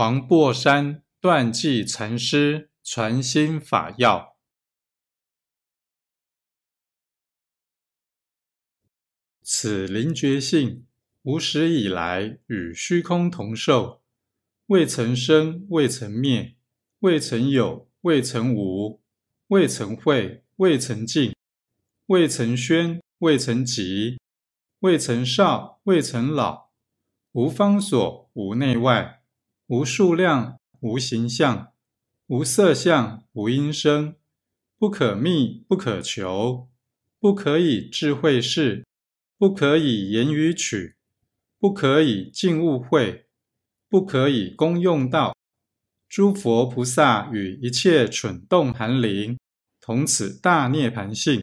黄檗山断际禅师传心法要：此灵觉性无始以来与虚空同寿，未曾生，未曾灭，未曾有，未曾无，未曾会，未曾尽，未曾宣，未曾极，未曾少，未曾老，无方所，无内外。无数量，无形象，无色相，无音声，不可觅，不可求，不可以智慧视，不可以言语取，不可以静悟会，不可以功用道。诸佛菩萨与一切蠢动含灵，同此大涅盘性，